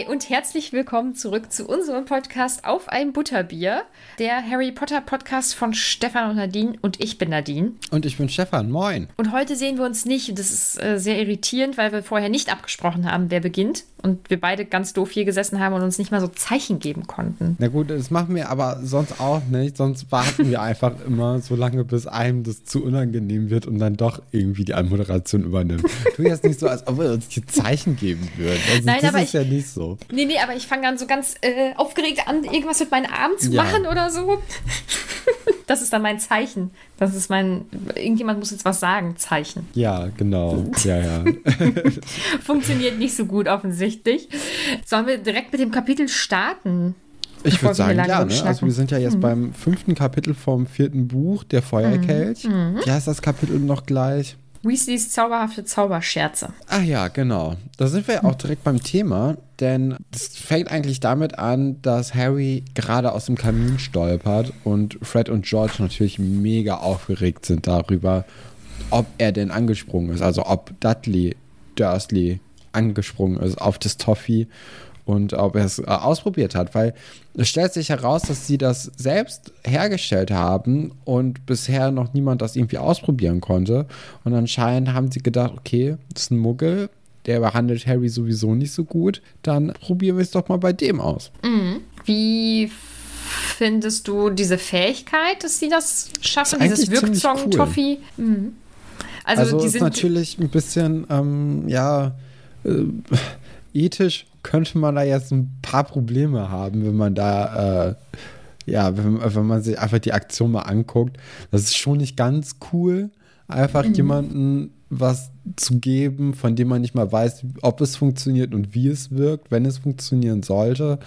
Hi und herzlich willkommen zurück zu unserem Podcast Auf ein Butterbier, der Harry Potter Podcast von Stefan und Nadine und ich bin Nadine. Und ich bin Stefan, moin. Und heute sehen wir uns nicht, das ist äh, sehr irritierend, weil wir vorher nicht abgesprochen haben, wer beginnt und wir beide ganz doof hier gesessen haben und uns nicht mal so Zeichen geben konnten. Na gut, das machen wir aber sonst auch nicht, sonst warten wir einfach immer so lange, bis einem das zu unangenehm wird und dann doch irgendwie die Anmoderation übernimmt. Tu jetzt nicht so, als ob wir uns die Zeichen geben würden. Also Nein, das aber ist ich, ja nicht so. Nee, nee, aber ich fange dann so ganz äh, aufgeregt an, irgendwas mit meinen Armen zu Ja. machen oder so. Das ist dann mein Zeichen. Das ist mein, irgendjemand muss jetzt was sagen, Zeichen. Ja, genau. Ja, ja. Funktioniert nicht so gut offensichtlich. Sollen wir direkt mit dem Kapitel starten? Ich würde sagen, ja. Ne? Also wir sind ja jetzt beim fünften Kapitel vom vierten Buch, der Feuerkelch. Wie heißt das Kapitel noch gleich? Weasleys zauberhafte Zauberscherze. Ach ja, genau. Da sind wir auch direkt beim Thema, denn es fängt eigentlich damit an, dass Harry gerade aus dem Kamin stolpert und Fred und George natürlich mega aufgeregt sind darüber, ob er denn angesprungen ist, also ob Dudley Dursley angesprungen ist auf das Toffee und ob er es äh, ausprobiert hat, weil es stellt sich heraus, dass sie das selbst hergestellt haben und bisher noch niemand das irgendwie ausprobieren konnte. Und anscheinend haben sie gedacht, okay, das ist ein Muggel, der behandelt Harry sowieso nicht so gut, dann probieren wir es doch mal bei dem aus. Wie findest du diese Fähigkeit, dass sie das schaffen? Ist Dieses ziemlich Wirksong-Toffee? Mhm. Also, Also, die ist sind natürlich ein bisschen, ähm, ja, äh, ethisch könnte man da jetzt ein paar Probleme haben, wenn man da, äh, ja, wenn, wenn man sich einfach die Aktion mal anguckt. Das ist schon nicht ganz cool, einfach jemanden was zu geben, von dem man nicht mal weiß, ob es funktioniert und wie es wirkt, wenn es funktionieren sollte.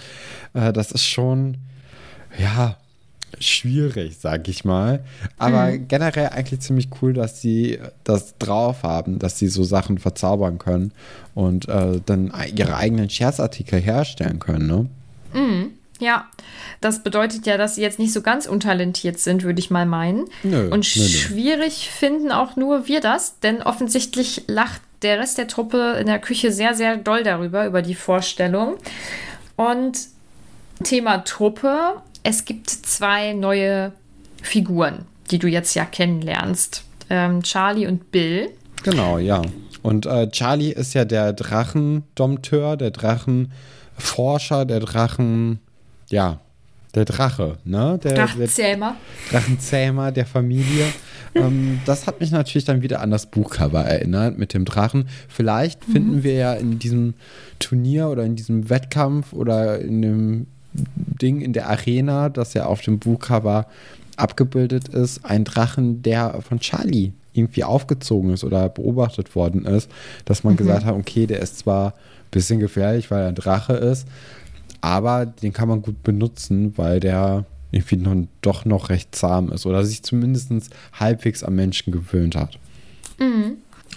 Äh, das ist schon, ja, schwierig, sag ich mal. Aber generell eigentlich ziemlich cool, dass sie das drauf haben, dass sie so Sachen verzaubern können und äh, dann ihre eigenen Scherzartikel herstellen können, ne? Ja, das bedeutet ja, dass sie jetzt nicht so ganz untalentiert sind, würde ich mal meinen. Nö, Und nö, nö. schwierig finden auch nur wir das, denn offensichtlich lacht der Rest der Truppe in der Küche sehr, sehr doll darüber, über die Vorstellung. Und Thema Truppe, es gibt zwei neue Figuren, die du jetzt ja kennenlernst. Ähm, Charlie und Bill. Genau, ja. Und äh, Charlie ist ja der Drachendompteur, der Drachenforscher, der Drachen, ja, der Drache, ne? Der, der Drachenzähmer. Drachenzähmer der Familie. ähm, das hat mich natürlich dann wieder an das Buchcover erinnert mit dem Drachen. Vielleicht finden wir ja in diesem Turnier oder in diesem Wettkampf oder in dem Ding in der Arena, das ja auf dem Buchcover abgebildet ist, ein Drachen, der von Charlie irgendwie aufgezogen ist oder beobachtet worden ist, dass man gesagt hat, okay, der ist zwar ein bisschen gefährlich, weil er ein Drache ist, aber den kann man gut benutzen, weil der irgendwie noch, doch noch recht zahm ist oder sich zumindest halbwegs am Menschen gewöhnt hat.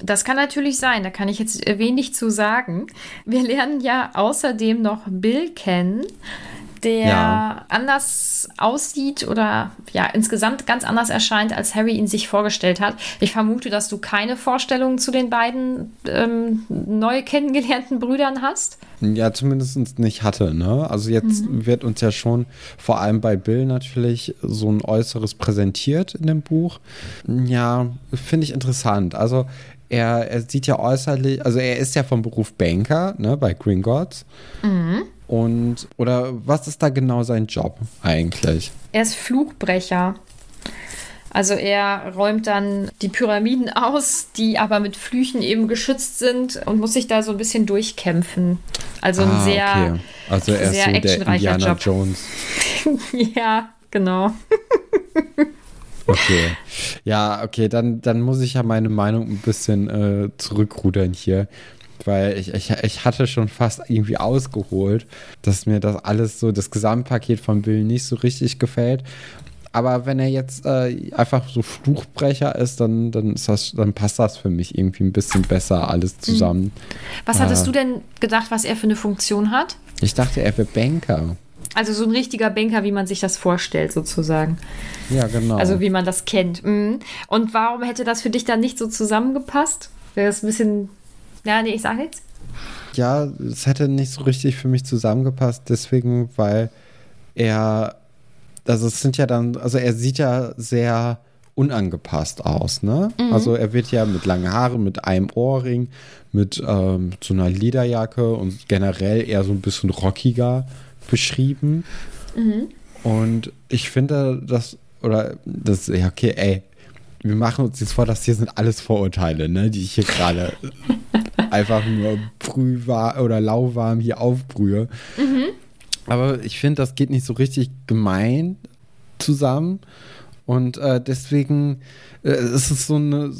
Das kann natürlich sein, da kann ich jetzt wenig zu sagen. Wir lernen ja außerdem noch Bill kennen, der Ja. anders aussieht oder ja insgesamt ganz anders erscheint, als Harry ihn sich vorgestellt hat. Ich vermute, dass du keine Vorstellungen zu den beiden ähm, neu kennengelernten Brüdern hast. Ja, zumindest nicht hatte, ne? Also jetzt wird uns ja schon vor allem bei Bill natürlich so ein Äußeres präsentiert in dem Buch. Ja, finde ich interessant. Also er, er sieht ja äußerlich, also er ist ja vom Beruf Banker, ne, bei Gringotts. Und, oder was ist da genau sein Job eigentlich? Er ist Fluchbrecher. Also er räumt dann die Pyramiden aus, die aber mit Flüchen eben geschützt sind und muss sich da so ein bisschen durchkämpfen. Also ein Ah, sehr, okay. Also er ist sehr so der actionreicher Indiana Job. Jones. ja, genau. Okay. Ja, okay, dann, dann muss ich ja meine Meinung ein bisschen äh, zurückrudern hier. Weil ich, ich, ich hatte schon fast irgendwie ausgeholt, dass mir das alles so, das Gesamtpaket von Bill nicht so richtig gefällt. Aber wenn er jetzt äh, einfach so Fluchbrecher ist, dann, dann, ist das, dann passt das für mich irgendwie ein bisschen besser alles zusammen. Was hattest Ah. du denn gedacht, was er für eine Funktion hat? Ich dachte, er wäre Banker. Also so ein richtiger Banker, wie man sich das vorstellt, sozusagen. Ja, genau. Also wie man das kennt. Mhm. Und warum hätte das für dich dann nicht so zusammengepasst? Wäre das ein bisschen. Ja, nee, ich sage nichts. ja, es hätte nicht so richtig für mich zusammengepasst, deswegen, weil er, also es sind ja dann, also er sieht ja sehr unangepasst aus, ne? Mhm. Also er wird ja mit langen Haaren, mit einem Ohrring, mit ähm, so einer Lederjacke und generell eher so ein bisschen rockiger beschrieben. Mhm. Und ich finde das, oder das, ja, okay, ey, wir machen uns jetzt vor, dass hier sind alles Vorurteile, ne, die ich hier gerade einfach nur brühwarm oder lauwarm hier aufbrühe. Mhm. Aber ich finde, das geht nicht so richtig gemein zusammen. Und äh, deswegen äh, ist es so eine,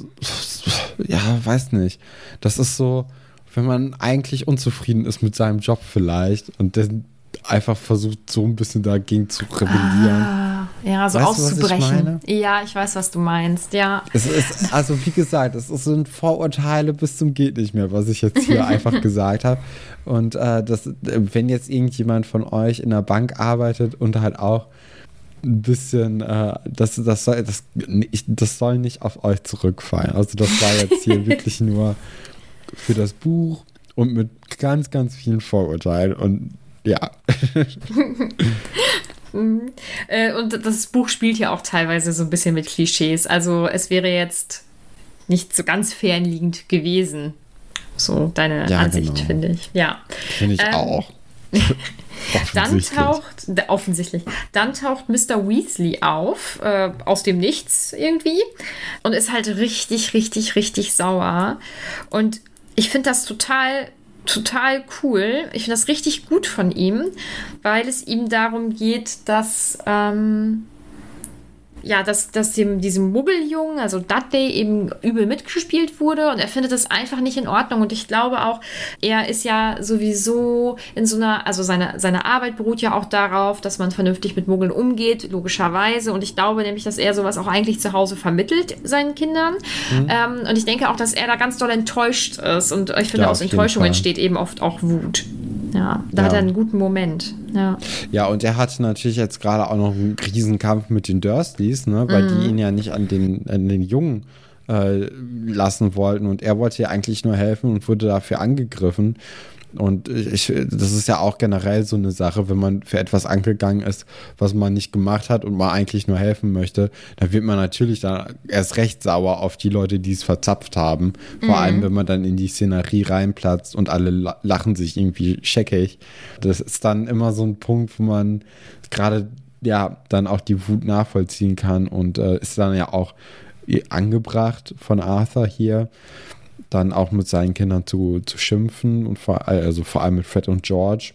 ja, weiß nicht. Das ist so, wenn man eigentlich unzufrieden ist mit seinem Job vielleicht und dann einfach versucht, so ein bisschen dagegen zu rebellieren. Ah, ja, so weißt auszubrechen. Ich ja, ich weiß, was du meinst, ja. Es ist, also wie gesagt, es sind Vorurteile bis zum geht nicht mehr, was ich jetzt hier einfach gesagt habe. Und äh, das, wenn jetzt irgendjemand von euch in der Bank arbeitet und halt auch ein bisschen, äh, das, das, soll, das, ich, das soll nicht auf euch zurückfallen. Also das war jetzt hier wirklich nur für das Buch und mit ganz, ganz vielen Vorurteilen und ja. Äh, und das Buch spielt ja auch teilweise so ein bisschen mit Klischees. Also es wäre jetzt nicht so ganz fernliegend gewesen. So deine ja, Ansicht, genau. finde ich. Ja. Finde ich ähm, auch. Dann taucht, offensichtlich, dann taucht Mr. Weasley auf, äh, aus dem Nichts irgendwie, und ist halt richtig, richtig, richtig sauer. Und ich finde das total total cool. Ich finde das richtig gut von ihm, weil es ihm darum geht, dass ähm, ja, dass, dass dem, diesem Muggeljungen, also Dudley, eben übel mitgespielt wurde und er findet das einfach nicht in Ordnung. Und ich glaube auch, er ist ja sowieso in so einer, also seine, seine Arbeit beruht ja auch darauf, dass man vernünftig mit Muggeln umgeht, logischerweise. Und ich glaube nämlich, dass er sowas auch eigentlich zu Hause vermittelt seinen Kindern. Mhm. Ähm, und ich denke auch, dass er da ganz doll enttäuscht ist. Und ich finde, ja, aus Enttäuschung entsteht eben oft auch Wut. Ja, da ja. hat er einen guten Moment. Ja. ja, und er hatte natürlich jetzt gerade auch noch einen Riesenkampf mit den Dursleys, ne, weil mhm. die ihn ja nicht an den, an den Jungen äh, lassen wollten. Und er wollte ja eigentlich nur helfen und wurde dafür angegriffen. Und ich, das ist ja auch generell so eine Sache, wenn man für etwas angegangen ist, was man nicht gemacht hat und man eigentlich nur helfen möchte, dann wird man natürlich dann erst recht sauer auf die Leute, die es verzapft haben. Vor mhm. allem, wenn man dann in die Szenerie reinplatzt und alle lachen sich irgendwie scheckig. Das ist dann immer so ein Punkt, wo man gerade ja dann auch die Wut nachvollziehen kann und äh, ist dann ja auch angebracht von Arthur hier dann auch mit seinen Kindern zu, zu schimpfen und vor, also vor allem mit Fred und George.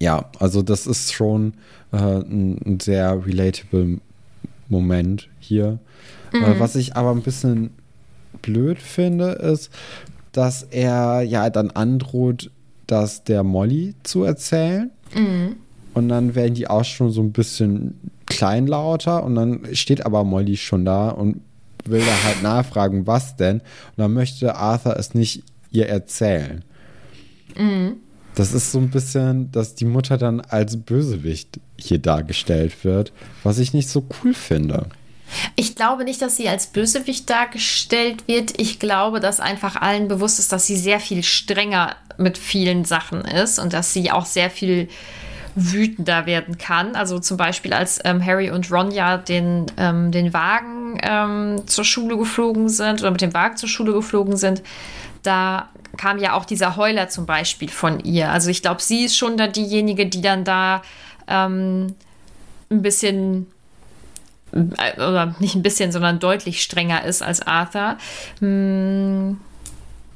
Ja, also das ist schon äh, ein, ein, sehr relatable Moment hier. Äh, mhm. Äh, was ich aber ein bisschen blöd finde, ist, dass er ja dann androht, das der Molly zu erzählen. Mhm. Und dann werden die auch schon so ein bisschen kleinlauter und dann steht aber Molly schon da und will da halt nachfragen, was denn? Und dann möchte Arthur es nicht ihr erzählen. Mhm. Das ist so ein bisschen, dass die Mutter dann als Bösewicht hier dargestellt wird, was ich nicht so cool finde. Ich glaube nicht, dass sie als Bösewicht dargestellt wird. Ich glaube, dass einfach allen bewusst ist, dass sie sehr viel strenger mit vielen Sachen ist und dass sie auch sehr viel wütender werden kann. Also zum Beispiel, als ähm, Harry und Ron ja den, ähm, den Wagen ähm, zur Schule geflogen sind oder mit dem Wagen zur Schule geflogen sind, da kam ja auch dieser Heuler zum Beispiel von ihr. Also ich glaube, sie ist schon da diejenige, die dann da ähm, ein bisschen äh, oder nicht ein bisschen, sondern deutlich strenger ist als Arthur. Hm.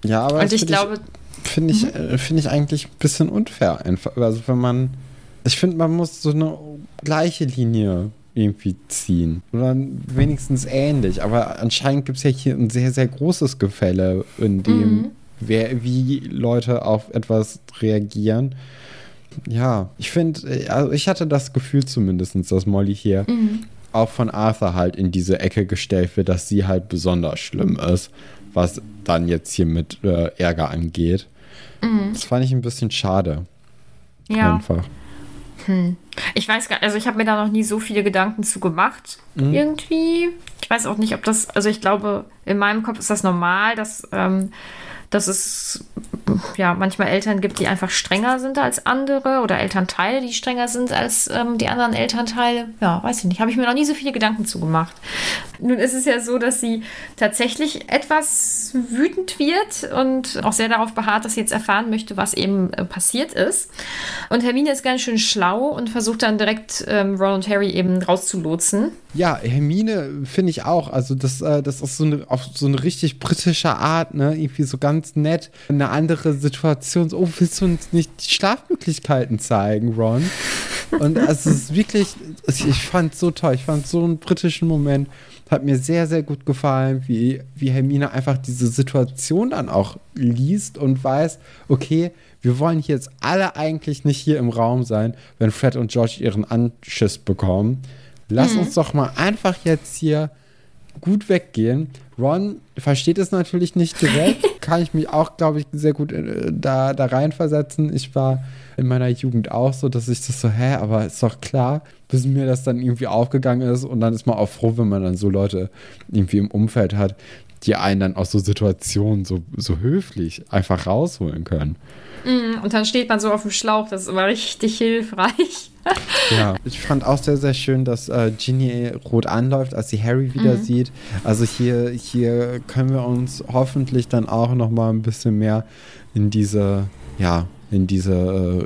Ja, aber und ich glaube, finde ich, mhm. Äh, finde ich eigentlich ein bisschen unfair einfach. Also wenn man ich finde, man muss so eine gleiche Linie irgendwie ziehen. Oder wenigstens ähnlich. Aber anscheinend gibt es ja hier ein sehr, sehr großes Gefälle, in dem, mhm. wer, wie Leute auf etwas reagieren. Ja, ich finde, also ich hatte das Gefühl zumindest, dass Molly hier mhm. auch von Arthur halt in diese Ecke gestellt wird, dass sie halt besonders schlimm ist, was dann jetzt hier mit äh, Ärger angeht. Mhm. Das fand ich ein bisschen schade. Ja. Einfach. Hm. Ich weiß gar nicht, also ich habe mir da noch nie so viele Gedanken zu gemacht, mhm. irgendwie. Ich weiß auch nicht, ob das, also ich glaube, in meinem Kopf ist das normal, dass, ähm, dass es ja manchmal Eltern gibt, die einfach strenger sind als andere oder Elternteile, die strenger sind als ähm, die anderen Elternteile. Ja, weiß ich nicht. Habe ich mir noch nie so viele Gedanken zugemacht. Nun ist es ja so, dass sie tatsächlich etwas wütend wird und auch sehr darauf beharrt, dass sie jetzt erfahren möchte, was eben äh, passiert ist. Und Hermine ist ganz schön schlau und versucht dann direkt ähm, Ron und Harry eben rauszulotsen. Ja, Hermine finde ich auch. Also das, äh, das ist so eine, auf so eine richtig britische Art, ne? Irgendwie so ganz nett. Eine andere Situation. So, oh, willst du uns nicht die Schlafmöglichkeiten zeigen, Ron? Und also es ist wirklich, ich fand es so toll. Ich fand so einen britischen Moment. Hat mir sehr, sehr gut gefallen, wie, wie Hermine einfach diese Situation dann auch liest und weiß, okay, wir wollen hier jetzt alle eigentlich nicht hier im Raum sein, wenn Fred und George ihren Anschiss bekommen. Lass mhm. uns doch mal einfach jetzt hier gut weggehen. Ron versteht es natürlich nicht direkt, kann ich mich auch, glaube ich, sehr gut äh, da, da reinversetzen. Ich war in meiner Jugend auch so, dass ich das so, hä, aber ist doch klar, bis mir das dann irgendwie aufgegangen ist und dann ist man auch froh, wenn man dann so Leute irgendwie im Umfeld hat, die einen dann aus so Situationen so, so höflich einfach rausholen können. Mm, und dann steht man so auf dem Schlauch, das ist immer richtig hilfreich. ja, ich fand auch sehr, sehr schön, dass äh, Ginny rot anläuft, als sie Harry wieder mhm. sieht. Also hier, hier können wir uns hoffentlich dann auch noch mal ein bisschen mehr in diese, ja, in diese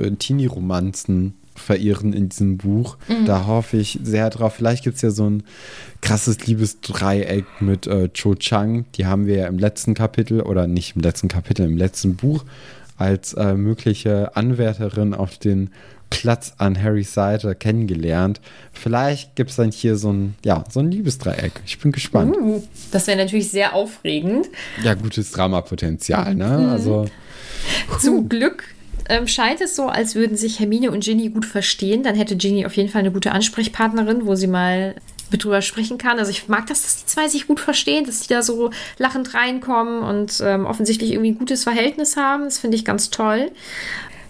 äh, Teenie-Romanzen verirren in diesem Buch. Mhm. Da hoffe ich sehr drauf. Vielleicht gibt es ja so ein krasses Liebesdreieck mit äh, Cho Chang. Die haben wir ja im letzten Kapitel oder nicht im letzten Kapitel, im letzten Buch als äh, mögliche Anwärterin auf den Platz an Harrys Seite kennengelernt. Vielleicht gibt es dann hier so ein, ja, so ein Liebesdreieck. Ich bin gespannt. Uh, das wäre natürlich sehr aufregend. Ja, gutes Dramapotenzial, ne? Mhm. Also. Zum Glück ähm, scheint es so, als würden sich Hermine und Ginny gut verstehen. Dann hätte Ginny auf jeden Fall eine gute Ansprechpartnerin, wo sie mal mit drüber sprechen kann. Also ich mag das, dass die zwei sich gut verstehen, dass die da so lachend reinkommen und ähm, offensichtlich irgendwie ein gutes Verhältnis haben. Das finde ich ganz toll.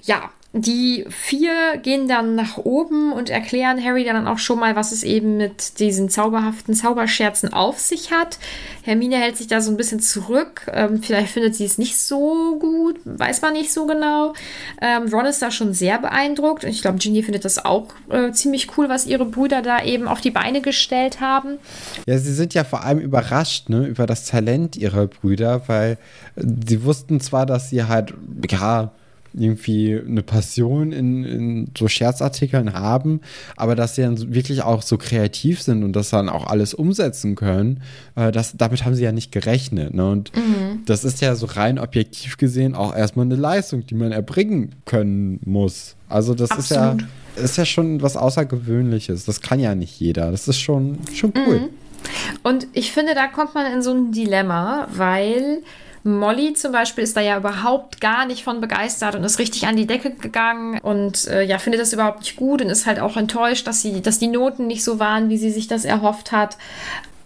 Ja, die vier gehen dann nach oben und erklären Harry dann auch schon mal, was es eben mit diesen zauberhaften Zauberscherzen auf sich hat. Hermine hält sich da so ein bisschen zurück. Ähm, vielleicht findet sie es nicht so gut, weiß man nicht so genau. Ähm, Ron ist da schon sehr beeindruckt und ich glaube, Ginny findet das auch äh, ziemlich cool, was ihre Brüder da eben auf die Beine gestellt haben. Ja, sie sind ja vor allem überrascht ne, über das Talent ihrer Brüder, weil äh, sie wussten zwar, dass sie halt, ja, irgendwie eine Passion in, in so Scherzartikeln haben, aber dass sie dann wirklich auch so kreativ sind und das dann auch alles umsetzen können, äh, das, damit haben sie ja nicht gerechnet. Ne? Und mhm. das ist ja so rein objektiv gesehen auch erstmal eine Leistung, die man erbringen können muss. Also das Absolut. ist ja, ist ja schon was Außergewöhnliches. Das kann ja nicht jeder. Das ist schon, schon cool. Mhm. Und ich finde, da kommt man in so ein Dilemma, weil Molly zum Beispiel ist da ja überhaupt gar nicht von begeistert und ist richtig an die Decke gegangen und äh, ja, findet das überhaupt nicht gut und ist halt auch enttäuscht, dass sie, dass die Noten nicht so waren, wie sie sich das erhofft hat.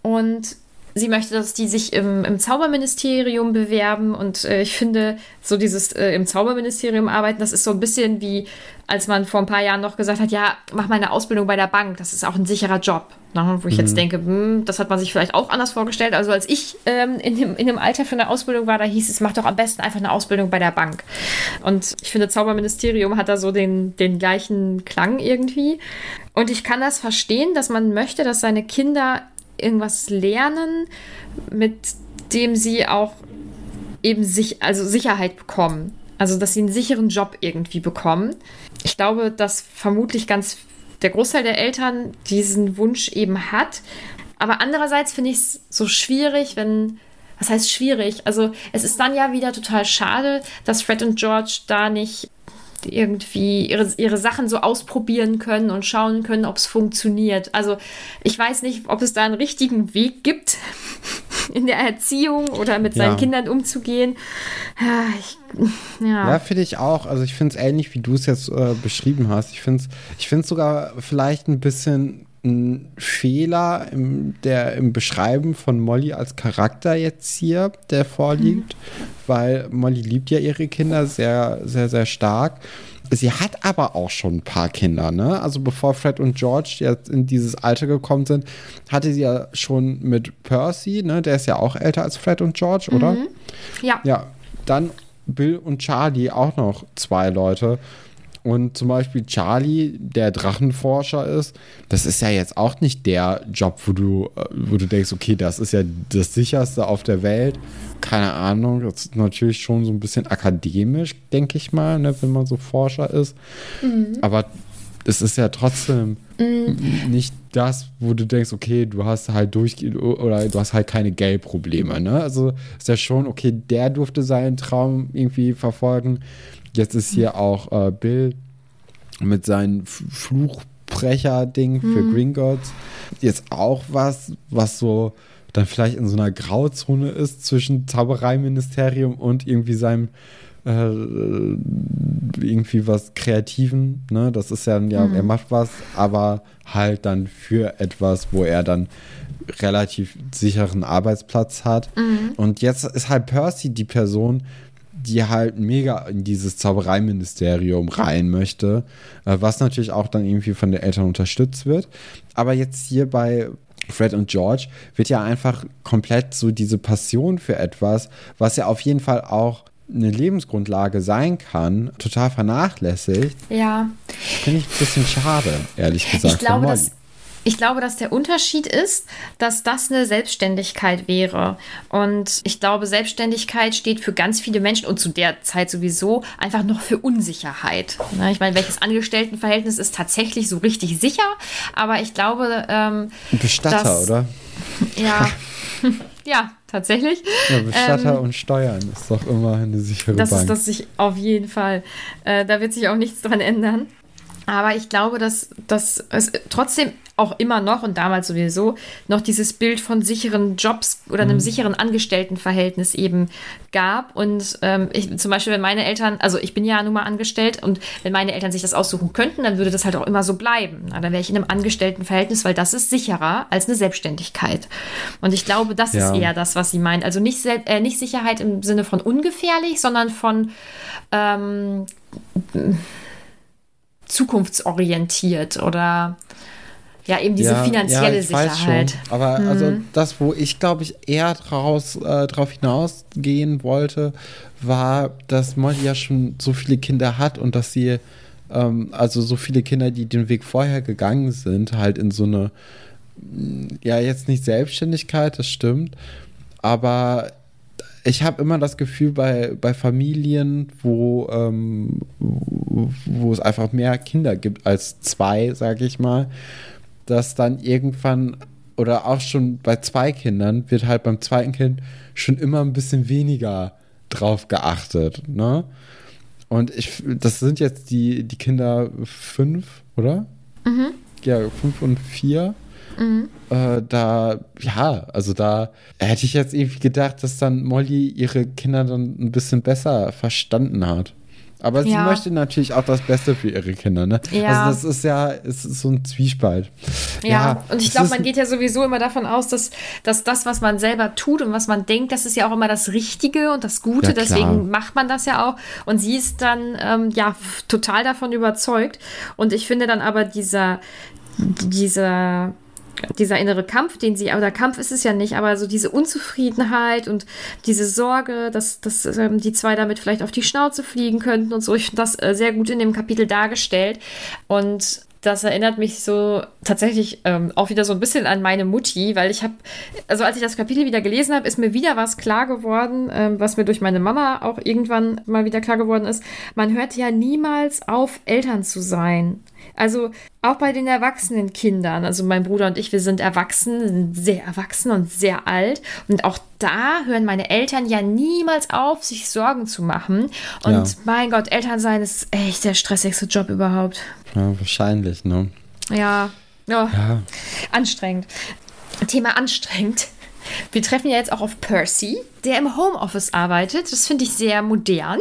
Und sie möchte, dass die sich im, im Zauberministerium bewerben. Und äh, ich finde, so dieses äh, im Zauberministerium arbeiten, das ist so ein bisschen wie, als man vor ein paar Jahren noch gesagt hat, ja, mach mal eine Ausbildung bei der Bank, das ist auch ein sicherer Job. Ne? Wo ich mhm. jetzt denke, hm, das hat man sich vielleicht auch anders vorgestellt. Also als ich ähm, in, dem, in dem Alter für eine Ausbildung war, da hieß es, mach doch am besten einfach eine Ausbildung bei der Bank. Und ich finde, Zauberministerium hat da so den, den gleichen Klang irgendwie. Und ich kann das verstehen, dass man möchte, dass seine Kinder irgendwas lernen, mit dem sie auch eben sich, also Sicherheit bekommen. Also, dass sie einen sicheren Job irgendwie bekommen. Ich glaube, dass vermutlich ganz der Großteil der Eltern diesen Wunsch eben hat. Aber andererseits finde ich es so schwierig, wenn. Was heißt schwierig? Also, es ist dann ja wieder total schade, dass Fred und George da nicht irgendwie ihre, ihre Sachen so ausprobieren können und schauen können, ob es funktioniert. Also ich weiß nicht, ob es da einen richtigen Weg gibt, in der Erziehung oder mit seinen ja. Kindern umzugehen. Ja, ich, ja. ja finde ich auch. Also ich finde es ähnlich, wie du es jetzt äh, beschrieben hast. Ich finde es ich find's sogar vielleicht ein bisschen ein Fehler im, der, im Beschreiben von Molly als Charakter jetzt hier, der vorliegt, mhm. weil Molly liebt ja ihre Kinder sehr, sehr, sehr stark. Sie hat aber auch schon ein paar Kinder, ne? Also bevor Fred und George jetzt in dieses Alter gekommen sind, hatte sie ja schon mit Percy, ne? Der ist ja auch älter als Fred und George, oder? Mhm. Ja. Ja. Dann Bill und Charlie auch noch zwei Leute. Und zum Beispiel Charlie, der Drachenforscher ist, das ist ja jetzt auch nicht der Job, wo du, äh, wo du denkst, okay, das ist ja das sicherste auf der Welt. Keine Ahnung, das ist natürlich schon so ein bisschen akademisch, denke ich mal, ne, wenn man so Forscher ist. Mhm. Aber es ist ja trotzdem mhm. nicht das, wo du denkst, okay, du hast halt durch oder du hast halt keine Geldprobleme. Ne? Also ist ja schon, okay, der durfte seinen Traum irgendwie verfolgen. Jetzt ist hier auch äh, Bill mit seinem Fluchbrecher-Ding für mhm. Gringotts. Jetzt auch was, was so dann vielleicht in so einer Grauzone ist zwischen Zaubereiministerium und irgendwie seinem äh, irgendwie was Kreativen. Ne? Das ist ja, ja, mhm. er macht was, aber halt dann für etwas, wo er dann relativ sicheren Arbeitsplatz hat. Mhm. Und jetzt ist halt Percy die Person, die halt mega in dieses Zaubereiministerium rein möchte, äh, was natürlich auch dann irgendwie von den Eltern unterstützt wird. Aber jetzt hier bei Fred und George wird ja einfach komplett so diese Passion für etwas, was ja auf jeden Fall auch eine Lebensgrundlage sein kann, total vernachlässigt. Ja. Finde ich ein bisschen schade, ehrlich gesagt. Ich glaube, dass ich glaube, dass der Unterschied ist, dass das eine Selbstständigkeit wäre. Und ich glaube, Selbstständigkeit steht für ganz viele Menschen und zu der Zeit sowieso einfach noch für Unsicherheit. Ne, ich meine, welches Angestelltenverhältnis ist tatsächlich so richtig sicher? Aber ich glaube. Ähm, Bestatter, dass, oder? Ja. ja, tatsächlich. Ja, Bestatter ähm, und Steuern ist doch immer eine sichere das Bank. Das ist das sich auf jeden Fall. Äh, da wird sich auch nichts dran ändern. Aber ich glaube, dass, dass es trotzdem auch immer noch und damals sowieso noch dieses Bild von sicheren Jobs oder einem mhm. sicheren Angestelltenverhältnis eben gab. Und ähm, ich, zum Beispiel, wenn meine Eltern, also ich bin ja nun mal angestellt und wenn meine Eltern sich das aussuchen könnten, dann würde das halt auch immer so bleiben. Na, dann wäre ich in einem Angestelltenverhältnis, weil das ist sicherer als eine Selbstständigkeit. Und ich glaube, das ja. ist eher das, was sie meint. Also nicht, äh, nicht Sicherheit im Sinne von ungefährlich, sondern von ähm, zukunftsorientiert oder ja, eben diese ja, finanzielle ja, Sicherheit. Aber mhm. also das, wo ich glaube ich eher draus, äh, drauf hinausgehen wollte, war, dass Molly ja schon so viele Kinder hat und dass sie, ähm, also so viele Kinder, die den Weg vorher gegangen sind, halt in so eine, ja, jetzt nicht Selbstständigkeit, das stimmt, aber ich habe immer das Gefühl, bei, bei Familien, wo, ähm, wo, wo es einfach mehr Kinder gibt als zwei, sage ich mal, dass dann irgendwann oder auch schon bei zwei Kindern wird halt beim zweiten Kind schon immer ein bisschen weniger drauf geachtet, ne? Und ich, das sind jetzt die, die Kinder fünf, oder? Mhm. Ja, fünf und vier. Mhm. Äh, da, ja, also da hätte ich jetzt irgendwie gedacht, dass dann Molly ihre Kinder dann ein bisschen besser verstanden hat. Aber sie ja. möchte natürlich auch das Beste für ihre Kinder, ne? Ja. Also das ist ja, es ist so ein Zwiespalt. Ja, ja und ich glaube, man geht ja sowieso immer davon aus, dass, dass das, was man selber tut und was man denkt, das ist ja auch immer das Richtige und das Gute. Ja, Deswegen macht man das ja auch. Und sie ist dann ähm, ja total davon überzeugt. Und ich finde dann aber dieser, dieser dieser innere Kampf, den sie, oder Kampf ist es ja nicht, aber so diese Unzufriedenheit und diese Sorge, dass, dass ähm, die zwei damit vielleicht auf die Schnauze fliegen könnten und so. Ich finde das äh, sehr gut in dem Kapitel dargestellt. Und das erinnert mich so tatsächlich ähm, auch wieder so ein bisschen an meine Mutti, weil ich habe, also als ich das Kapitel wieder gelesen habe, ist mir wieder was klar geworden, ähm, was mir durch meine Mama auch irgendwann mal wieder klar geworden ist. Man hört ja niemals auf, Eltern zu sein. Also auch bei den erwachsenen Kindern, also mein Bruder und ich, wir sind erwachsen, sind sehr erwachsen und sehr alt. Und auch da hören meine Eltern ja niemals auf, sich Sorgen zu machen. Und ja. mein Gott, Elternsein ist echt der stressigste Job überhaupt. Ja, wahrscheinlich, ne? Ja. Oh, ja. Anstrengend. Thema anstrengend. Wir treffen ja jetzt auch auf Percy, der im Homeoffice arbeitet. Das finde ich sehr modern.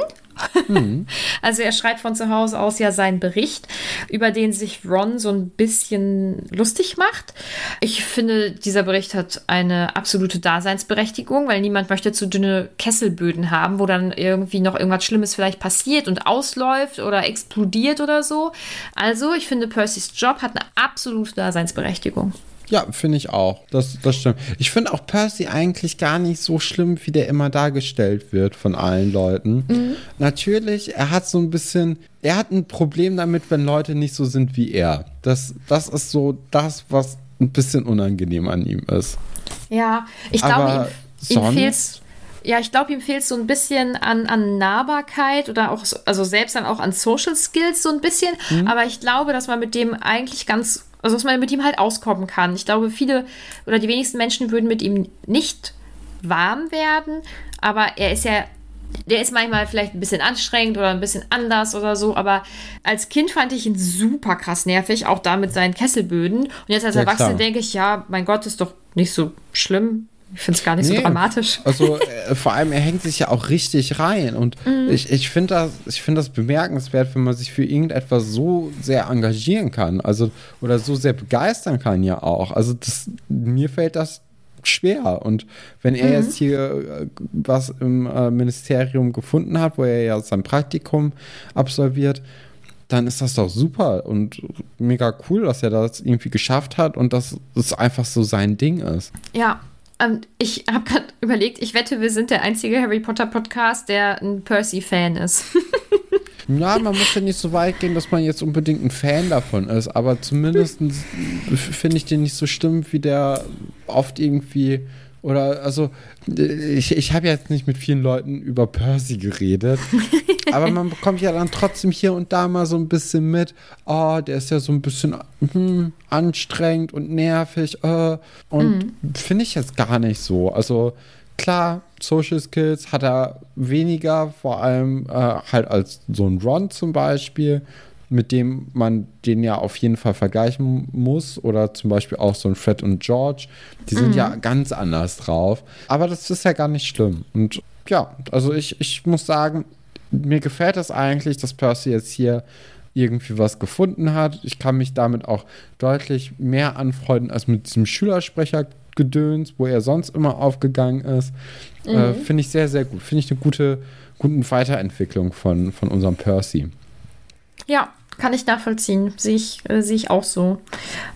Mhm. Also er schreibt von zu Hause aus ja seinen Bericht, über den sich Ron so ein bisschen lustig macht. Ich finde, dieser Bericht hat eine absolute Daseinsberechtigung, weil niemand möchte zu dünne Kesselböden haben, wo dann irgendwie noch irgendwas Schlimmes vielleicht passiert und ausläuft oder explodiert oder so. Also ich finde, Percys Job hat eine absolute Daseinsberechtigung. Ja, finde ich auch. Das, das stimmt. Ich finde auch Percy eigentlich gar nicht so schlimm, wie der immer dargestellt wird von allen Leuten. Mhm. Natürlich, er hat so ein bisschen, er hat ein Problem damit, wenn Leute nicht so sind wie er. Das, das ist so das, was ein bisschen unangenehm an ihm ist. Ja, ich glaube, ihm, ihm fehlt ja, ich glaube, ihm fehlt so ein bisschen an, an Nahbarkeit oder auch, also selbst dann auch an Social Skills so ein bisschen. Mhm. Aber ich glaube, dass man mit dem eigentlich ganz, also dass man mit ihm halt auskommen kann. Ich glaube, viele oder die wenigsten Menschen würden mit ihm nicht warm werden, aber er ist ja der ist manchmal vielleicht ein bisschen anstrengend oder ein bisschen anders oder so, aber als Kind fand ich ihn super krass nervig, auch da mit seinen Kesselböden. Und jetzt als ja, Erwachsene denke ich, ja, mein Gott, ist doch nicht so schlimm. Ich finde es gar nicht nee, so dramatisch. Also äh, vor allem, er hängt sich ja auch richtig rein. Und mhm. ich, ich finde das, find das bemerkenswert, wenn man sich für irgendetwas so sehr engagieren kann. Also, oder so sehr begeistern kann ja auch. Also das, mir fällt das schwer. Und wenn er mhm. jetzt hier äh, was im äh, Ministerium gefunden hat, wo er ja sein Praktikum absolviert, dann ist das doch super und mega cool, dass er das irgendwie geschafft hat und dass es einfach so sein Ding ist. Ja, und ich habe gerade überlegt, ich wette, wir sind der einzige Harry Potter Podcast, der ein Percy-Fan ist. ja, man muss ja nicht so weit gehen, dass man jetzt unbedingt ein Fan davon ist, aber zumindest finde ich den nicht so schlimm, wie der oft irgendwie oder also ich, ich habe jetzt nicht mit vielen Leuten über Percy geredet, aber man bekommt ja dann trotzdem hier und da mal so ein bisschen mit, oh, der ist ja so ein bisschen hm, anstrengend und nervig äh, und mhm. finde ich jetzt gar nicht so. Also klar, Social Skills hat er weniger, vor allem äh, halt als so ein Ron zum Beispiel mit dem man den ja auf jeden Fall vergleichen muss. Oder zum Beispiel auch so ein Fred und George. Die sind mhm. ja ganz anders drauf. Aber das ist ja gar nicht schlimm. Und ja, also ich, ich muss sagen, mir gefällt es das eigentlich, dass Percy jetzt hier irgendwie was gefunden hat. Ich kann mich damit auch deutlich mehr anfreunden als mit diesem Schülersprechergedöns, wo er sonst immer aufgegangen ist. Äh, mhm. Äh, Finde ich sehr, sehr gut. Finde ich eine gute, gute Weiterentwicklung von, von unserem Percy. Ja, kann ich nachvollziehen. Sehe ich, äh, sehe ich auch so.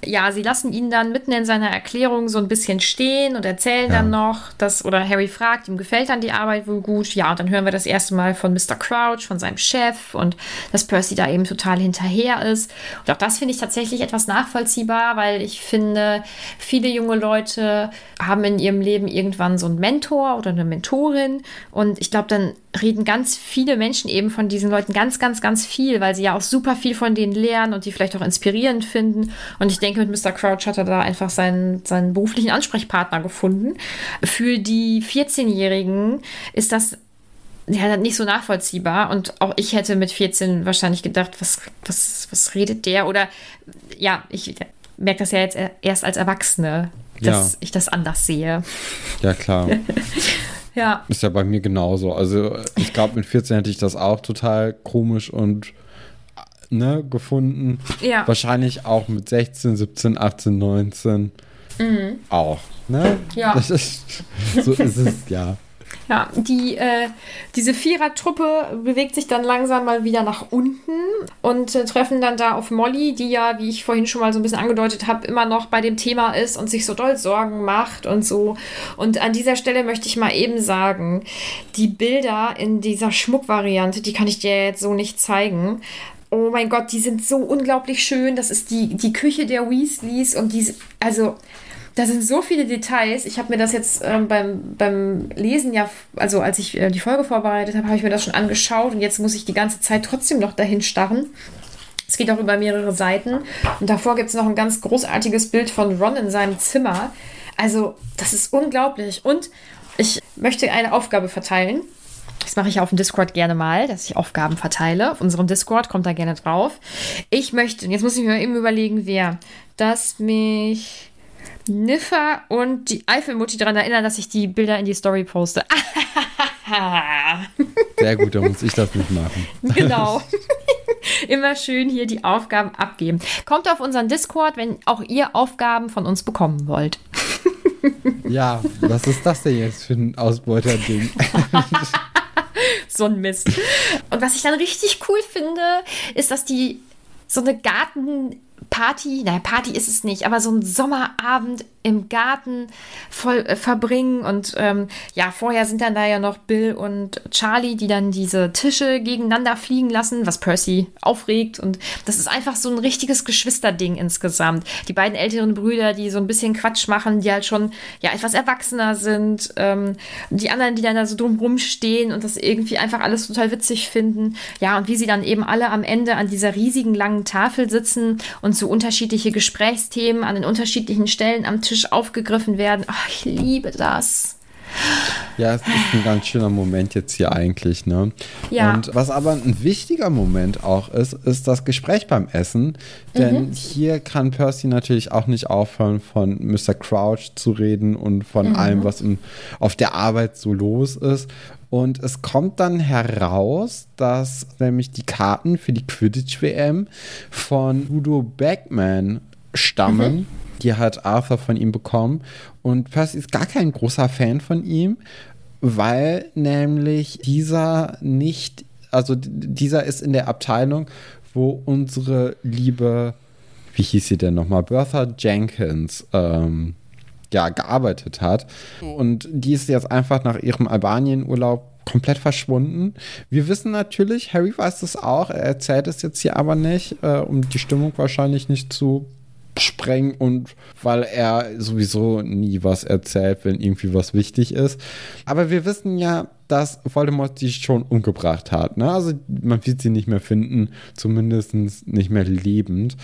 Ja, sie lassen ihn dann mitten in seiner Erklärung so ein bisschen stehen und erzählen ja. dann noch, dass, oder Harry fragt, ihm gefällt dann die Arbeit wohl gut. Ja, und dann hören wir das erste Mal von Mr. Crouch, von seinem Chef und dass Percy da eben total hinterher ist. Und auch das finde ich tatsächlich etwas nachvollziehbar, weil ich finde, viele junge Leute haben in ihrem Leben irgendwann so einen Mentor oder eine Mentorin. Und ich glaube, dann reden ganz viele Menschen eben von diesen Leuten ganz, ganz, ganz viel, weil sie ja auch super viel von denen lernen und die vielleicht auch inspirierend finden. Und ich denke, mit Mr. Crouch hat er da einfach seinen, seinen beruflichen Ansprechpartner gefunden. Für die 14-Jährigen ist das ja, nicht so nachvollziehbar. Und auch ich hätte mit 14 wahrscheinlich gedacht, was, was, was redet der? Oder ja, ich merke das ja jetzt erst als Erwachsene, dass ja. ich das anders sehe. Ja, klar. Ja. Ist ja bei mir genauso. Also ich glaube, mit 14 hätte ich das auch total komisch und ne, gefunden. Ja. Wahrscheinlich auch mit 16, 17, 18, 19 mhm. auch. Ne? Ja. Das ist, so ist es, ja. Ja, die, äh, diese Vierer-Truppe bewegt sich dann langsam mal wieder nach unten und äh, treffen dann da auf Molly, die ja, wie ich vorhin schon mal so ein bisschen angedeutet habe, immer noch bei dem Thema ist und sich so doll Sorgen macht und so. Und an dieser Stelle möchte ich mal eben sagen, die Bilder in dieser Schmuckvariante, die kann ich dir jetzt so nicht zeigen. Oh mein Gott, die sind so unglaublich schön. Das ist die, die Küche der Weasleys und die, also da sind so viele Details. Ich habe mir das jetzt ähm, beim, beim Lesen ja, also als ich äh, die Folge vorbereitet habe, habe ich mir das schon angeschaut und jetzt muss ich die ganze Zeit trotzdem noch dahin starren. Es geht auch über mehrere Seiten. Und davor gibt es noch ein ganz großartiges Bild von Ron in seinem Zimmer. Also, das ist unglaublich. Und ich möchte eine Aufgabe verteilen. Das mache ich auf dem Discord gerne mal, dass ich Aufgaben verteile. Auf unserem Discord kommt da gerne drauf. Ich möchte, jetzt muss ich mir eben überlegen, wer, dass mich Niffer und die Eifelmutti daran erinnern, dass ich die Bilder in die Story poste. Sehr gut, dann muss ich das nicht machen. Genau. Immer schön hier die Aufgaben abgeben. Kommt auf unseren Discord, wenn auch ihr Aufgaben von uns bekommen wollt. Ja, was ist das denn jetzt für ein Ausbeuterding? So ein Mist. Und was ich dann richtig cool finde, ist, dass die so eine Garten Party, naja, Party ist es nicht, aber so ein Sommerabend im Garten voll äh, verbringen. Und ähm, ja, vorher sind dann da ja noch Bill und Charlie, die dann diese Tische gegeneinander fliegen lassen, was Percy aufregt. Und das ist einfach so ein richtiges Geschwisterding insgesamt. Die beiden älteren Brüder, die so ein bisschen Quatsch machen, die halt schon ja etwas erwachsener sind. Ähm, die anderen, die dann da so drumrum stehen und das irgendwie einfach alles total witzig finden. Ja, und wie sie dann eben alle am Ende an dieser riesigen langen Tafel sitzen und so unterschiedliche Gesprächsthemen an den unterschiedlichen Stellen am Tisch aufgegriffen werden. Oh, ich liebe das. Ja, es ist ein ganz schöner Moment jetzt hier eigentlich, ne? Ja. Und was aber ein wichtiger Moment auch ist, ist das Gespräch beim Essen. Denn mhm. hier kann Percy natürlich auch nicht aufhören, von Mr. Crouch zu reden und von mhm. allem, was in, auf der Arbeit so los ist. Und es kommt dann heraus, dass nämlich die Karten für die Quidditch-WM von Udo Beckman stammen. Mhm. Die hat Arthur von ihm bekommen. Und Percy ist gar kein großer Fan von ihm, weil nämlich dieser nicht, also dieser ist in der Abteilung, wo unsere liebe, wie hieß sie denn nochmal, Bertha Jenkins, ähm, ja, gearbeitet hat. Und die ist jetzt einfach nach ihrem Albanien-Urlaub komplett verschwunden. Wir wissen natürlich, Harry weiß das auch, er erzählt es jetzt hier aber nicht, äh, um die Stimmung wahrscheinlich nicht zu sprengen und weil er sowieso nie was erzählt, wenn irgendwie was wichtig ist. Aber wir wissen ja, dass Voldemort sie schon umgebracht hat. Ne? Also man wird sie nicht mehr finden, zumindest nicht mehr lebend.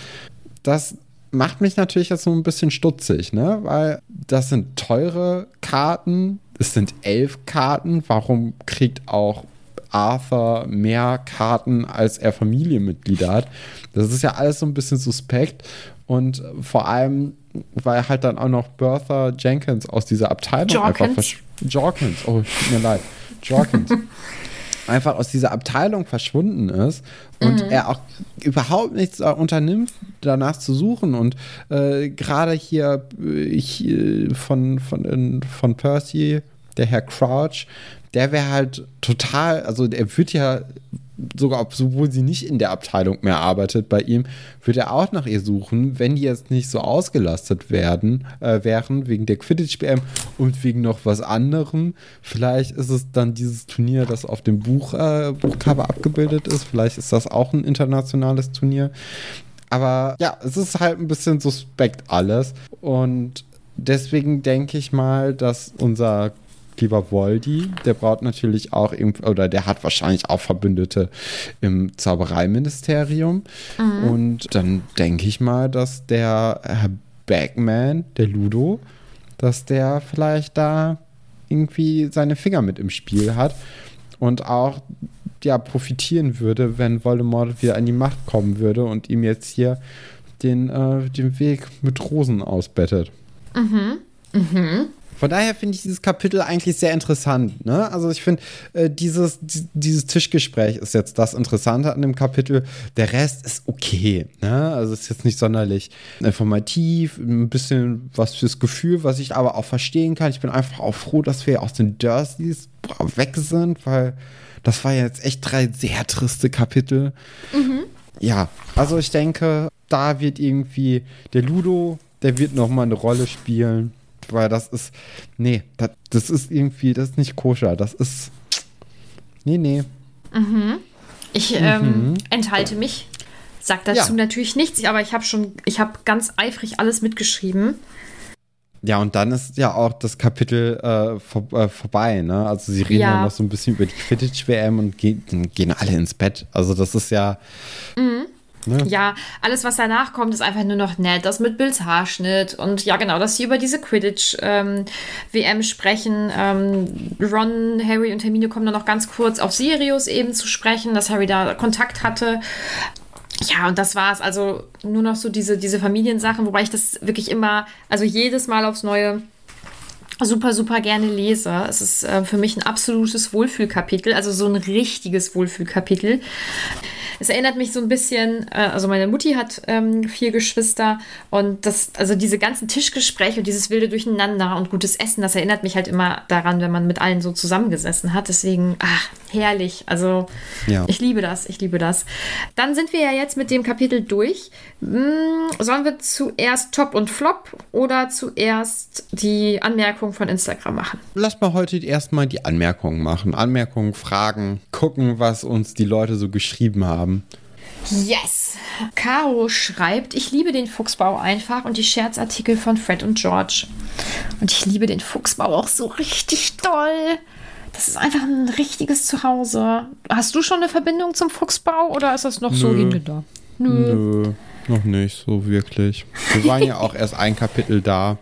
Das macht mich natürlich jetzt so ein bisschen stutzig, ne? Weil das sind teure Karten, es sind elf Karten. Warum kriegt auch Arthur mehr Karten, als er Familienmitglieder hat? Das ist ja alles so ein bisschen suspekt. Und vor allem, weil halt dann auch noch Bertha Jenkins aus dieser Abteilung Jorkins. einfach versch Jorkins, oh, tut mir leid. Jorkins. einfach aus dieser Abteilung verschwunden ist und mhm. er auch überhaupt nichts unternimmt, danach zu suchen. Und äh, gerade hier ich, äh, von, von, von Percy, der Herr Crouch, der wäre halt total, also er wird ja sogar, obwohl sie nicht in der Abteilung mehr arbeitet bei ihm, würde er auch nach ihr suchen, wenn die jetzt nicht so ausgelastet werden, äh, wären, wegen der Quidditch-BM und wegen noch was anderem. Vielleicht ist es dann dieses Turnier, das auf dem Buch, äh, Buchcover abgebildet ist. Vielleicht ist das auch ein internationales Turnier. Aber ja, es ist halt ein bisschen suspekt alles. Und deswegen denke ich mal, dass unser lieber Voldi, der braucht natürlich auch irgendwie, oder der hat wahrscheinlich auch Verbündete im Zaubereiministerium. Mhm. Und dann denke ich mal, dass der Herr Bagman, der Ludo, dass der vielleicht da irgendwie seine Finger mit im Spiel hat und auch ja profitieren würde, wenn Voldemort wieder an die Macht kommen würde und ihm jetzt hier den, äh, den Weg mit Rosen ausbettet. Mhm. Mhm. Von daher finde ich dieses Kapitel eigentlich sehr interessant. Ne? Also ich finde, äh, dieses, dieses Tischgespräch ist jetzt das Interessante an dem Kapitel. Der Rest ist okay. Ne? Also ist jetzt nicht sonderlich informativ, ein bisschen was fürs Gefühl, was ich aber auch verstehen kann. Ich bin einfach auch froh, dass wir aus den Dursleys weg sind, weil das war jetzt echt drei sehr triste Kapitel. Mhm. Ja, also ich denke, da wird irgendwie der Ludo, der wird noch mal eine Rolle spielen weil das ist, nee, das, das ist irgendwie, das ist nicht koscher. Das ist, nee, nee. Mhm. Ich ähm, mhm. enthalte mich, sag dazu ja. natürlich nichts, aber ich habe schon, ich habe ganz eifrig alles mitgeschrieben. Ja, und dann ist ja auch das Kapitel äh, vor, äh, vorbei, ne? Also sie reden ja. noch so ein bisschen über die Quidditch-WM und gehen, gehen alle ins Bett. Also das ist ja, mhm. Ne? Ja, alles, was danach kommt, ist einfach nur noch nett. Das mit Bills Haarschnitt und ja, genau, dass sie über diese Quidditch-WM ähm, sprechen. Ähm, Ron, Harry und Hermine kommen dann noch ganz kurz auf Sirius eben zu sprechen, dass Harry da Kontakt hatte. Ja, und das war's. Also nur noch so diese, diese Familiensachen, wobei ich das wirklich immer, also jedes Mal aufs Neue super, super gerne lese. Es ist äh, für mich ein absolutes Wohlfühlkapitel, also so ein richtiges Wohlfühlkapitel. Es erinnert mich so ein bisschen, äh, also meine Mutti hat ähm, vier Geschwister und das, also diese ganzen Tischgespräche und dieses wilde Durcheinander und gutes Essen, das erinnert mich halt immer daran, wenn man mit allen so zusammengesessen hat. Deswegen, ach, herrlich. Also Ja. ich liebe das, ich liebe das. Dann sind wir ja jetzt mit dem Kapitel durch. Hm, sollen wir zuerst Top und Flop oder zuerst die Anmerkung von Instagram machen? Lass mal heute erstmal die Anmerkungen machen. Anmerkungen, Fragen, gucken, was uns die Leute so geschrieben haben. Yes! Caro schreibt, ich liebe den Fuchsbau einfach und die Scherzartikel von Fred und George. Und ich liebe den Fuchsbau auch so richtig doll. Das ist einfach ein richtiges Zuhause. Hast du schon eine Verbindung zum Fuchsbau oder ist das noch so Nö. hingedacht? Nö, noch nicht so wirklich. Wir waren ja auch erst ein Kapitel da.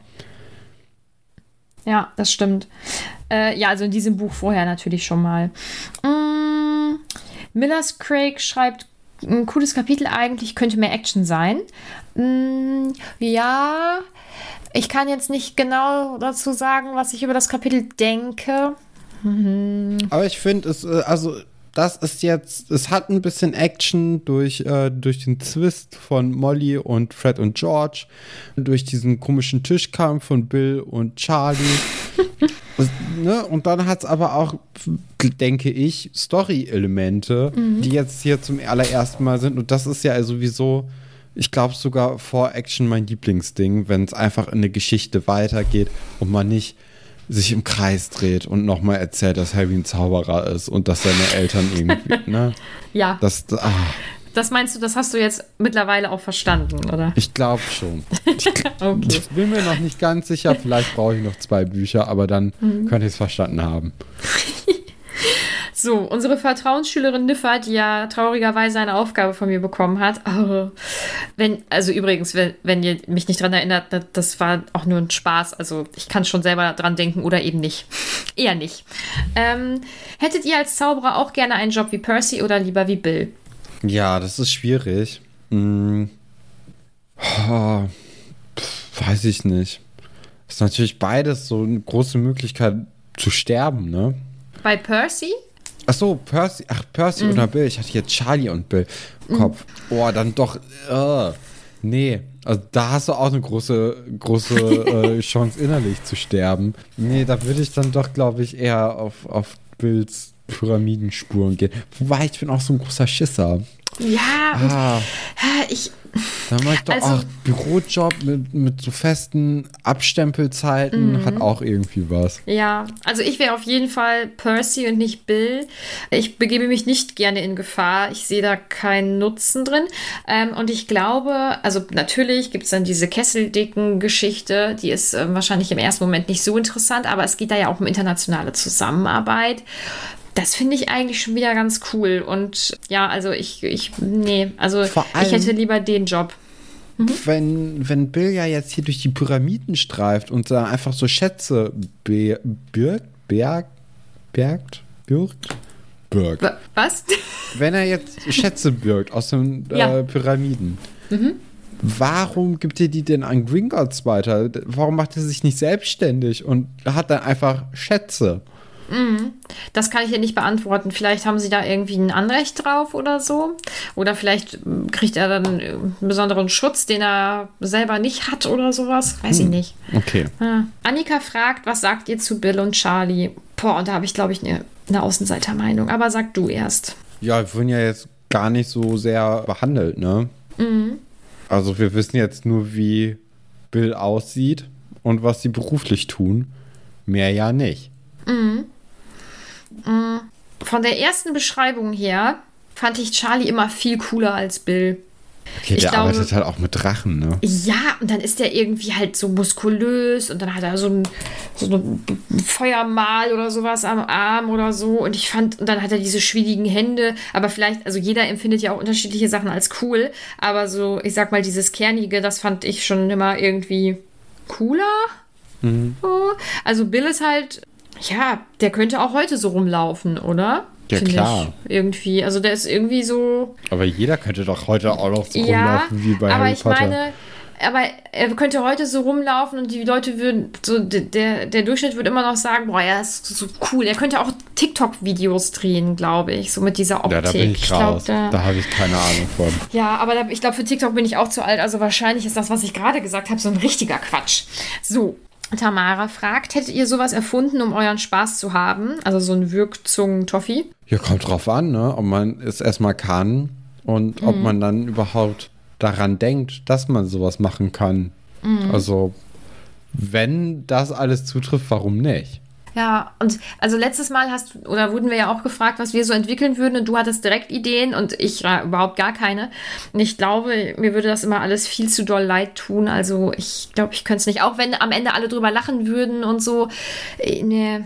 Ja, das stimmt. Äh, ja, also in diesem Buch vorher natürlich schon mal. Mm, Millers Craig schreibt, ein cooles Kapitel eigentlich, könnte mehr Action sein. Mm, ja, ich kann jetzt nicht genau dazu sagen, was ich über das Kapitel denke. Aber ich finde, es, äh, also, das ist jetzt, es hat ein bisschen Action durch, äh, durch den Twist von Molly und Fred und George, durch diesen komischen Tischkampf von Bill und Charlie. Ne? Und dann hat es aber auch, denke ich, Story-Elemente, die jetzt hier zum allerersten Mal sind. Und das ist ja sowieso, ich glaube sogar vor Action mein Lieblingsding, wenn es einfach in eine Geschichte weitergeht und man nicht sich im Kreis dreht und nochmal erzählt, dass Harry ein Zauberer ist und dass seine Eltern irgendwie, ne? Ja, Das, ah, das meinst du, das hast du jetzt mittlerweile auch verstanden, oder? ich glaube schon. Okay. Ich bin mir noch nicht ganz sicher, vielleicht brauche ich noch zwei Bücher, aber dann könnte ich es verstanden haben. So, unsere Vertrauensschülerin Niffa, die ja traurigerweise eine Aufgabe von mir bekommen hat. Oh, wenn, also übrigens, wenn, wenn ihr mich nicht dran erinnert, das- das war auch nur ein Spaß. Also ich kann schon selber dran denken oder eben nicht. Eher nicht. Ähm, hättet ihr als Zauberer auch gerne einen Job wie Percy oder lieber wie Bill? Ja, das ist schwierig. Hm. Oh, pf, weiß ich nicht. Ist natürlich beides so eine große Möglichkeit zu sterben, ne? Bei Percy? Ach so, Percy, ach, Percy oder Bill. Ich hatte jetzt Charlie und Bill im Kopf. Oh, dann doch, äh, nee. Also da hast du auch eine große, große äh, Chance, innerlich zu sterben. Nee, da würde ich dann doch, glaube ich, eher auf, auf Bills Pyramidenspuren gehen. Wobei, ich bin auch so ein großer Schisser. Ja, Ah, äh, ich, da mach ich doch Also- auch Bürojob mit, mit so festen Abstempelzeiten, hat auch irgendwie was. Ja, also ich wäre auf jeden Fall Percy und nicht Bill. Ich begebe mich nicht gerne in Gefahr. Ich sehe da keinen Nutzen drin. Ähm, und ich glaube, also natürlich gibt es dann diese Kesseldicken-Geschichte, die ist ähm, wahrscheinlich im ersten Moment nicht so interessant, aber es geht da ja auch um internationale Zusammenarbeit. Das finde ich eigentlich schon wieder ganz cool. Und ja, also ich, ich, nee, also ich hätte lieber den Job. Wenn, wenn Bill ja jetzt hier durch die Pyramiden streift und da einfach so Schätze be birgt, berg, bergt, birgt, birgt. Wa- Was? Wenn er jetzt Schätze birgt aus den äh, Ja. Pyramiden, warum gibt er die denn an Gringotts weiter? Warum macht er sich nicht selbstständig und hat dann einfach Schätze? Das kann ich ja nicht beantworten. Vielleicht haben sie da irgendwie ein Anrecht drauf oder so. Oder vielleicht ähm, kriegt er dann äh, einen besonderen Schutz, den er selber nicht hat oder sowas. Weiß ich nicht. Okay. Ah. Annika fragt, was sagt ihr zu Bill und Charlie? Boah, und da habe ich, glaube ich, eine, eine Außenseitermeinung. Aber sag du erst. Ja, wir wurden ja jetzt gar nicht so sehr behandelt, ne? Also wir wissen jetzt nur, wie Bill aussieht und was sie beruflich tun. Mehr ja nicht. Von der ersten Beschreibung her fand ich Charlie immer viel cooler als Bill. Okay, Ich der glaube- arbeitet halt auch mit Drachen, ne? Ja, und dann ist der irgendwie halt so muskulös und dann hat er so ein, so ein Feuermal oder sowas am Arm oder so. Und ich fand, und dann hat er diese schwierigen Hände. Aber vielleicht, also jeder empfindet ja auch unterschiedliche Sachen als cool. Aber so, ich sag mal, dieses Kernige, das fand ich schon immer irgendwie cooler. So. Also Bill ist halt, ja, der könnte auch heute so rumlaufen, oder? Ja, Find klar. Ich, irgendwie. Also der ist irgendwie so. Aber jeder könnte doch heute auch noch so Ja, rumlaufen wie bei aber Harry ich Potter. meine, aber er könnte heute so rumlaufen und die Leute würden, so der, der Durchschnitt würde immer noch sagen, boah, er ist so cool. Er könnte auch TikTok-Videos drehen, glaube ich, so mit dieser Optik. Ja, da bin ich, ich raus. Glaub, da, da habe ich keine Ahnung von. Ja, aber da, ich glaube, für TikTok bin ich auch zu alt. Also wahrscheinlich ist das, was ich gerade gesagt habe, so ein richtiger Quatsch. So, Tamara fragt, hättet ihr sowas erfunden, um euren Spaß zu haben? Also so ein Wirkzungen-Toffee? Ja, kommt drauf an, ne? Ob man es erstmal kann und mhm. ob man dann überhaupt daran denkt, dass man sowas machen kann. Mhm. Also, wenn das alles zutrifft, warum nicht? Ja, und also letztes Mal hast oder wurden wir ja auch gefragt, was wir so entwickeln würden und du hattest direkt Ideen und ich äh, überhaupt gar keine. Und ich glaube, mir würde das immer alles viel zu doll leid tun. Also ich glaube, ich könnte es nicht. Auch wenn am Ende alle drüber lachen würden und so. Äh, nee,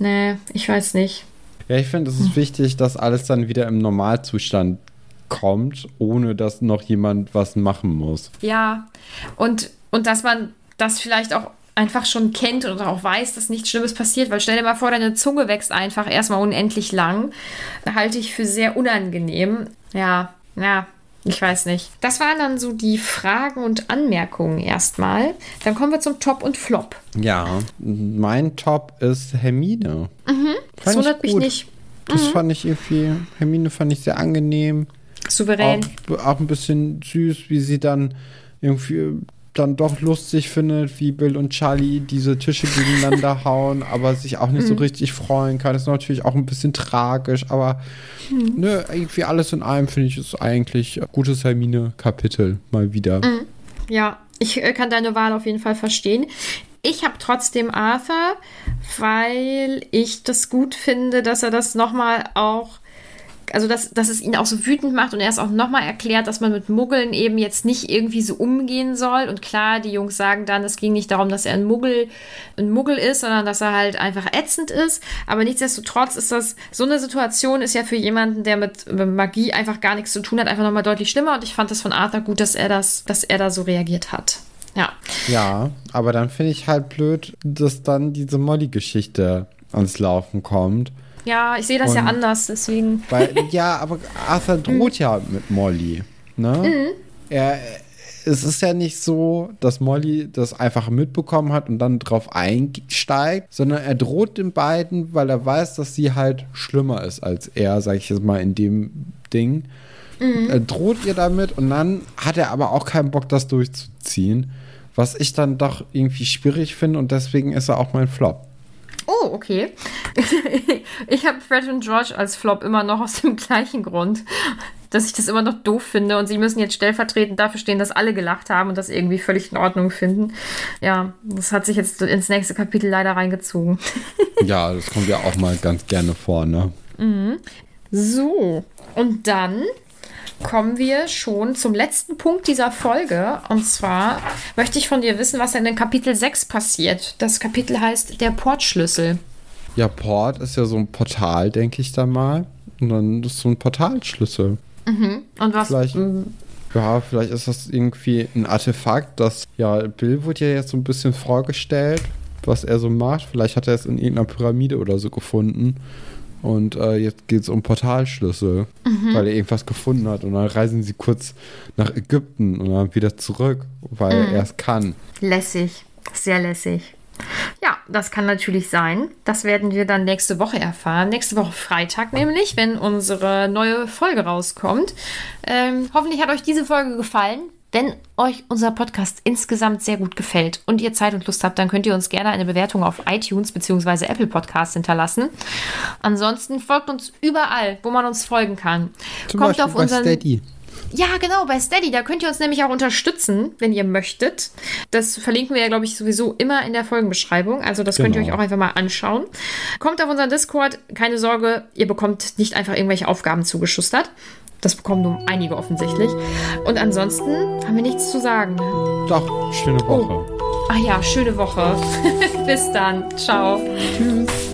nee, ich weiß nicht. Ja, ich finde, es ist hm. wichtig, dass alles dann wieder im Normalzustand kommt, ohne dass noch jemand was machen muss. Ja, und, und dass man das vielleicht auch einfach schon kennt oder auch weiß, dass nichts Schlimmes passiert, weil stell dir mal vor, deine Zunge wächst einfach erstmal unendlich lang. Halte ich für sehr unangenehm. Ja, ja, ich weiß nicht. Das waren dann so die Fragen und Anmerkungen erstmal. Dann kommen wir zum Top und Flop. Ja, mein Top ist Hermine. Mhm, das wundert mich nicht. Das mhm. fand ich irgendwie, Hermine fand ich sehr angenehm. Souverän. Auch, auch ein bisschen süß, wie sie dann irgendwie dann doch lustig findet, wie Bill und Charlie diese Tische gegeneinander hauen, aber sich auch nicht mhm. so richtig freuen kann. Das ist natürlich auch ein bisschen tragisch, aber mhm. ne, irgendwie alles in allem finde ich es eigentlich ein gutes Hermine-Kapitel mal wieder. Mhm. Ja, ich äh, kann deine Wahl auf jeden Fall verstehen. Ich habe trotzdem Arthur, weil ich das gut finde, dass er das nochmal auch also dass, dass es ihn auch so wütend macht und er es auch nochmal erklärt, dass man mit Muggeln eben jetzt nicht irgendwie so umgehen soll. Und klar, die Jungs sagen dann, es ging nicht darum, dass er ein Muggel, ein Muggel ist, sondern dass er halt einfach ätzend ist. Aber nichtsdestotrotz ist das, so eine Situation ist ja für jemanden, der mit Magie einfach gar nichts zu tun hat, einfach nochmal deutlich schlimmer. Und ich fand das von Arthur gut, dass er das, dass er da so reagiert hat. Ja. Ja, aber dann finde ich halt blöd, dass dann diese Molly-Geschichte ans Laufen kommt. Ja, ich sehe das und ja anders, deswegen. Weil, ja, aber Arthur droht ja mit Molly. Ne? Mhm. Er, es ist ja nicht so, dass Molly das einfach mitbekommen hat und dann drauf einsteigt, sondern er droht den beiden, weil er weiß, dass sie halt schlimmer ist als er, sag ich jetzt mal, in dem Ding. Mhm. Er droht ihr damit und dann hat er aber auch keinen Bock, das durchzuziehen, was ich dann doch irgendwie schwierig finde und deswegen ist er auch mein Flop. Oh, okay. ich habe Fred und George als Flop immer noch aus dem gleichen Grund, dass ich das immer noch doof finde und sie müssen jetzt stellvertretend dafür stehen, dass alle gelacht haben und das irgendwie völlig in Ordnung finden. Ja, das hat sich jetzt ins nächste Kapitel leider reingezogen. ja, das kommt ja auch mal ganz gerne vor, ne? Mhm. So, und dann kommen wir schon zum letzten Punkt dieser Folge. Und zwar möchte ich von dir wissen, was in Kapitel 6 passiert. Das Kapitel heißt Der Portschlüssel. Ja, Port ist ja so ein Portal, denke ich da mal. Und dann ist so ein Portalschlüssel. Mhm. Und was? Vielleicht, ja, vielleicht ist das irgendwie ein Artefakt, das, ja, Bill wurde ja jetzt so ein bisschen vorgestellt, was er so macht. Vielleicht hat er es in irgendeiner Pyramide oder so gefunden. Und äh, jetzt geht es um Portalschlüssel, mhm. weil er irgendwas gefunden hat. Und dann reisen sie kurz nach Ägypten und dann wieder zurück, weil mhm. er es kann. Lässig, sehr lässig. Ja, das kann natürlich sein. Das werden wir dann nächste Woche erfahren. Nächste Woche Freitag nämlich, wenn unsere neue Folge rauskommt. Ähm, hoffentlich hat euch diese Folge gefallen. Wenn euch unser Podcast insgesamt sehr gut gefällt und ihr Zeit und Lust habt, dann könnt ihr uns gerne eine Bewertung auf iTunes bzw. Apple Podcasts hinterlassen. Ansonsten folgt uns überall, wo man uns folgen kann. Zum Kommt Beispiel auf unseren. Steady. Ja, genau, bei Steady. Da könnt ihr uns nämlich auch unterstützen, wenn ihr möchtet. Das verlinken wir ja, glaube ich, sowieso immer in der Folgenbeschreibung. Also das genau. könnt ihr genau. euch auch einfach mal anschauen. Kommt auf unseren Discord. Keine Sorge, ihr bekommt nicht einfach irgendwelche Aufgaben zugeschustert. Das bekommen nur einige offensichtlich. Und ansonsten haben wir nichts zu sagen. Doch, schöne Woche. Oh. Ach ja, schöne Woche. Bis dann. Ciao. Tschüss.